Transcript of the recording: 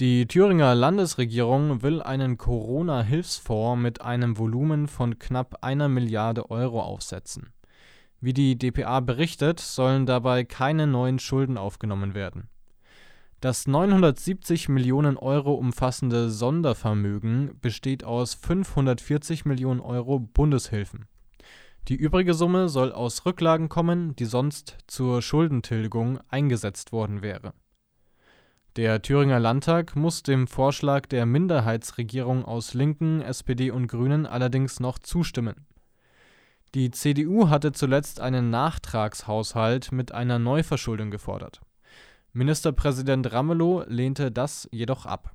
Die Thüringer Landesregierung will einen Corona-Hilfsfonds mit einem Volumen von knapp einer Milliarde Euro aufsetzen. Wie die dpa berichtet, sollen dabei keine neuen Schulden aufgenommen werden. Das 970 Millionen Euro umfassende Sondervermögen besteht aus 540 Millionen Euro Bundeshilfen. Die übrige Summe soll aus Rücklagen kommen, die sonst zur Schuldentilgung eingesetzt worden wäre. Der Thüringer Landtag muss dem Vorschlag der Minderheitsregierung aus Linken, SPD und Grünen allerdings noch zustimmen. Die CDU hatte zuletzt einen Nachtragshaushalt mit einer Neuverschuldung gefordert. Ministerpräsident Ramelow lehnte das jedoch ab